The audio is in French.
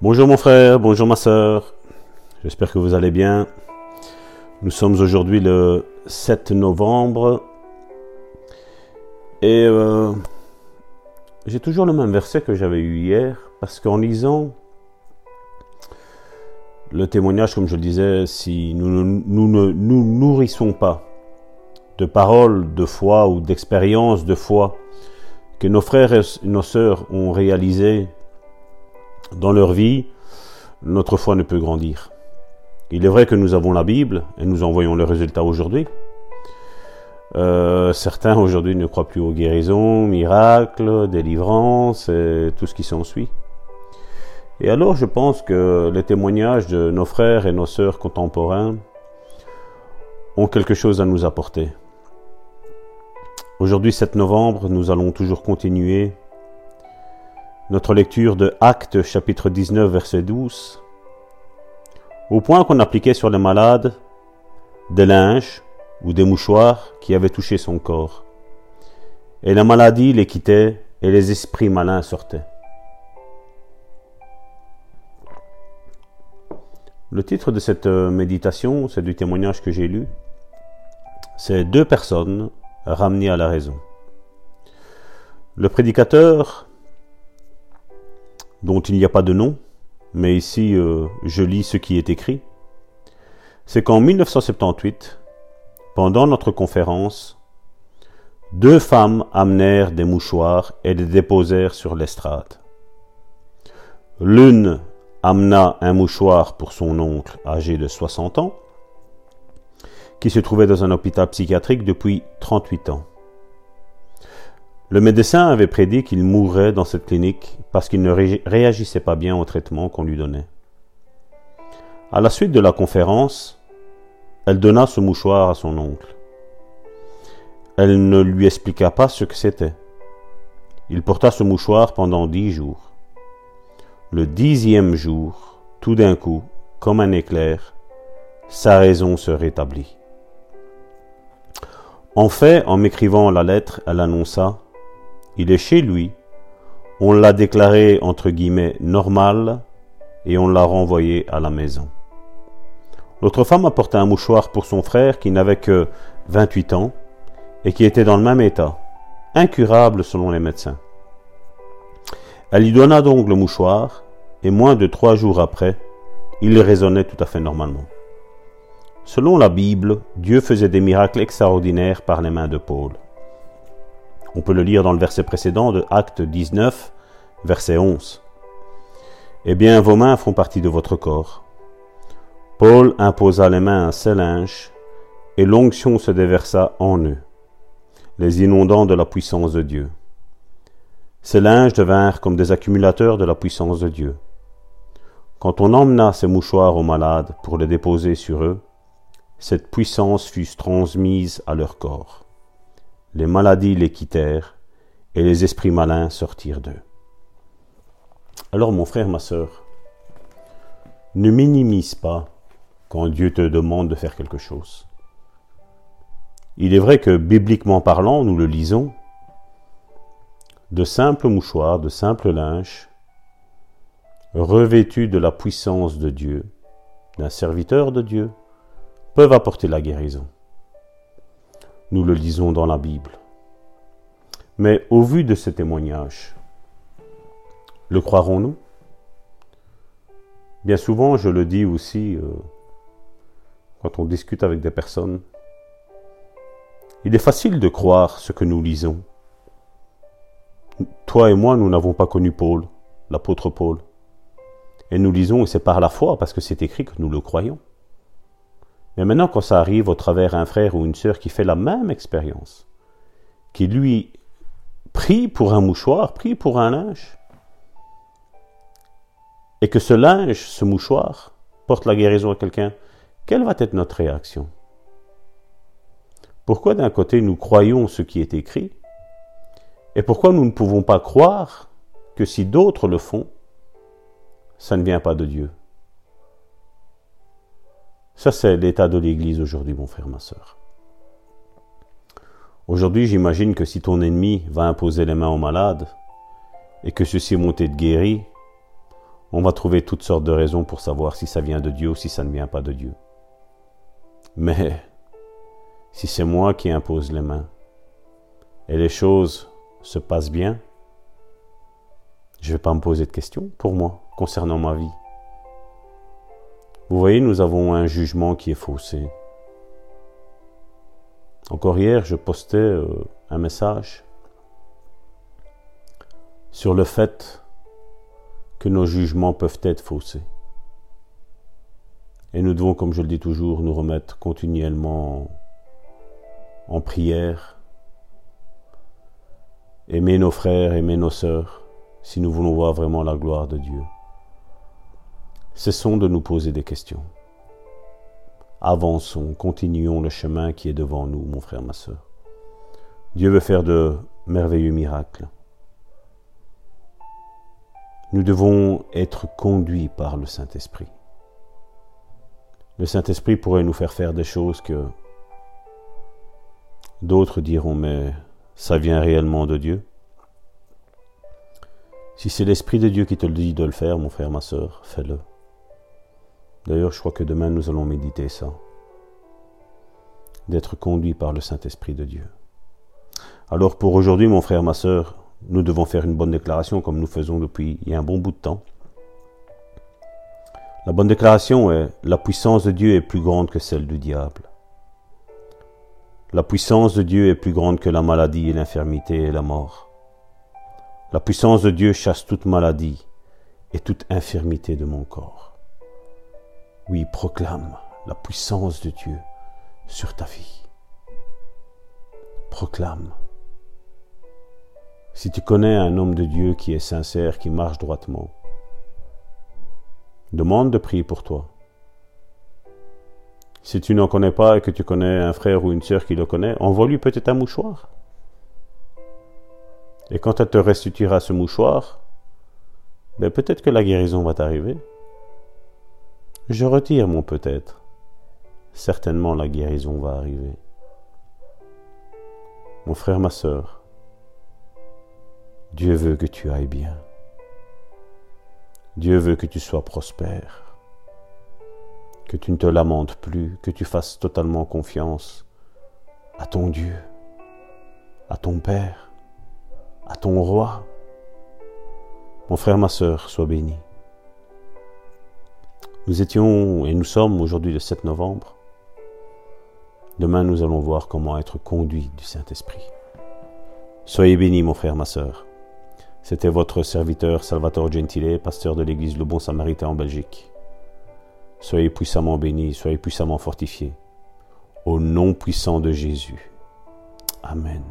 Bonjour mon frère, bonjour ma soeur. J'espère que vous allez bien. Nous sommes aujourd'hui le 7 novembre. Et euh, j'ai toujours le même verset que j'avais eu hier, parce qu'en lisant le témoignage, comme je le disais, si nous ne nous, nourrissons pas de paroles de foi ou d'expériences de foi que nos frères et nos sœurs ont réalisées dans leur vie, notre foi ne peut grandir. Il est vrai que nous avons la Bible et nous en voyons le résultat aujourd'hui. Euh, certains aujourd'hui ne croient plus aux guérisons, miracles, délivrances et tout ce qui s'ensuit. Et alors je pense que les témoignages de nos frères et nos sœurs contemporains ont quelque chose à nous apporter. Aujourd'hui 7 novembre, nous allons toujours continuer notre lecture de Actes chapitre 19 verset 12, au point qu'on appliquait sur les malades des linges ou des mouchoirs qui avaient touché son corps. Et la maladie les quittait et les esprits malins sortaient. Le titre de cette méditation, c'est du témoignage que j'ai lu. C'est deux personnes ramener à la raison. Le prédicateur, dont il n'y a pas de nom, mais ici euh, je lis ce qui est écrit, c'est qu'en 1978, pendant notre conférence, deux femmes amenèrent des mouchoirs et les déposèrent sur l'estrade. L'une amena un mouchoir pour son oncle âgé de 60 ans, qui se trouvait dans un hôpital psychiatrique depuis 38 ans. Le médecin avait prédit qu'il mourrait dans cette clinique parce qu'il ne réagissait pas bien au traitement qu'on lui donnait. À la suite de la conférence, elle donna ce mouchoir à son oncle. Elle ne lui expliqua pas ce que c'était. Il porta ce mouchoir pendant dix jours. Le dixième jour, tout d'un coup, comme un éclair, sa raison se rétablit. En fait, en m'écrivant la lettre, elle annonça Il est chez lui. On l'a déclaré entre guillemets normal et on l'a renvoyé à la maison. L'autre femme apporta un mouchoir pour son frère qui n'avait que 28 ans et qui était dans le même état, incurable selon les médecins. Elle lui donna donc le mouchoir et moins de trois jours après, il raisonnait tout à fait normalement. Selon la Bible, Dieu faisait des miracles extraordinaires par les mains de Paul. On peut le lire dans le verset précédent de Acte 19, verset 11. Eh bien, vos mains font partie de votre corps. Paul imposa les mains à ses linges, et l'onction se déversa en eux, les inondant de la puissance de Dieu. Ces linges devinrent comme des accumulateurs de la puissance de Dieu. Quand on emmena ces mouchoirs aux malades pour les déposer sur eux, cette puissance fut transmise à leur corps. Les maladies les quittèrent, et les esprits malins sortirent d'eux. Alors mon frère, ma sœur, ne minimise pas quand Dieu te demande de faire quelque chose. Il est vrai que bibliquement parlant, nous le lisons, de simples mouchoirs, de simples linges, revêtus de la puissance de Dieu, d'un serviteur de Dieu, peuvent apporter la guérison. Nous le lisons dans la Bible. Mais au vu de ce témoignage, le croirons-nous? Bien souvent, je le dis aussi euh, quand on discute avec des personnes, il est facile de croire ce que nous lisons. Toi et moi, nous n'avons pas connu Paul, l'apôtre Paul. Et nous lisons, et c'est par la foi, parce que c'est écrit que nous le croyons. Mais maintenant, quand ça arrive au travers un frère ou une sœur qui fait la même expérience, qui lui prie pour un mouchoir, prie pour un linge, et que ce linge, ce mouchoir, porte la guérison à quelqu'un, quelle va être notre réaction? Pourquoi d'un côté nous croyons ce qui est écrit, et pourquoi nous ne pouvons pas croire que si d'autres le font, ça ne vient pas de Dieu? Ça, c'est l'état de l'Église aujourd'hui, mon frère, ma soeur. Aujourd'hui, j'imagine que si ton ennemi va imposer les mains aux malades et que ceux-ci vont être guéris, On va trouver toutes sortes de raisons pour savoir si ça vient de Dieu ou si ça ne vient pas de Dieu. Mais si c'est moi qui impose les mains et les choses se passent bien, je ne vais pas me poser de questions pour moi concernant ma vie. Vous voyez, nous avons un jugement qui est faussé. Encore hier, je postais euh, un message sur le fait que nos jugements peuvent être faussés. Et nous devons, comme je le dis toujours, nous remettre continuellement en prière, aimer nos frères, aimer nos sœurs, si nous voulons voir vraiment la gloire de Dieu. Cessons de nous poser des questions. Avançons, continuons le chemin qui est devant nous, mon frère, ma sœur. Dieu veut faire de merveilleux miracles. Nous devons être conduits par le Saint-Esprit. Le Saint-Esprit pourrait nous faire faire des choses que d'autres diront, mais ça vient réellement de Dieu. Si c'est l'Esprit de Dieu qui te le dit de le faire, mon frère, ma soeur, fais-le. D'ailleurs, je crois que demain nous allons méditer ça. D'être conduit par le Saint-Esprit de Dieu. Alors pour aujourd'hui, mon frère, ma soeur, nous devons faire une bonne déclaration comme nous faisons depuis il y a un bon bout de temps. La bonne déclaration est la puissance de Dieu est plus grande que celle du diable. La puissance de Dieu est plus grande que la maladie et l'infirmité et la mort. La puissance de Dieu chasse toute maladie et toute infirmité de mon corps. Oui, proclame la puissance de Dieu sur ta vie. Proclame. Si tu connais un homme de Dieu qui est sincère, qui marche droitement, demande de prier pour toi. Si tu n'en connais pas et que tu connais un frère ou une sœur qui le connaît, envoie-lui peut-être un mouchoir. Et quand elle te restituera ce mouchoir, ben peut-être que la guérison va t'arriver. Je retire mon peut-être. Certainement la guérison va arriver. Mon frère, ma sœur, Dieu veut que tu ailles bien. Dieu veut que tu sois prospère, que tu ne te lamentes plus, que tu fasses totalement confiance à ton Dieu, à ton Père, à ton Roi. Mon frère, ma sœur, sois béni. Nous étions et nous sommes aujourd'hui le 7 novembre. Demain, nous allons voir comment être conduits du Saint-Esprit. Soyez bénis, mon frère, ma sœur. C'était votre serviteur Salvatore Gentile, pasteur de l'église Le Bon Samaritain en Belgique. Soyez puissamment bénis, soyez puissamment fortifiés. Au nom puissant de Jésus. Amen.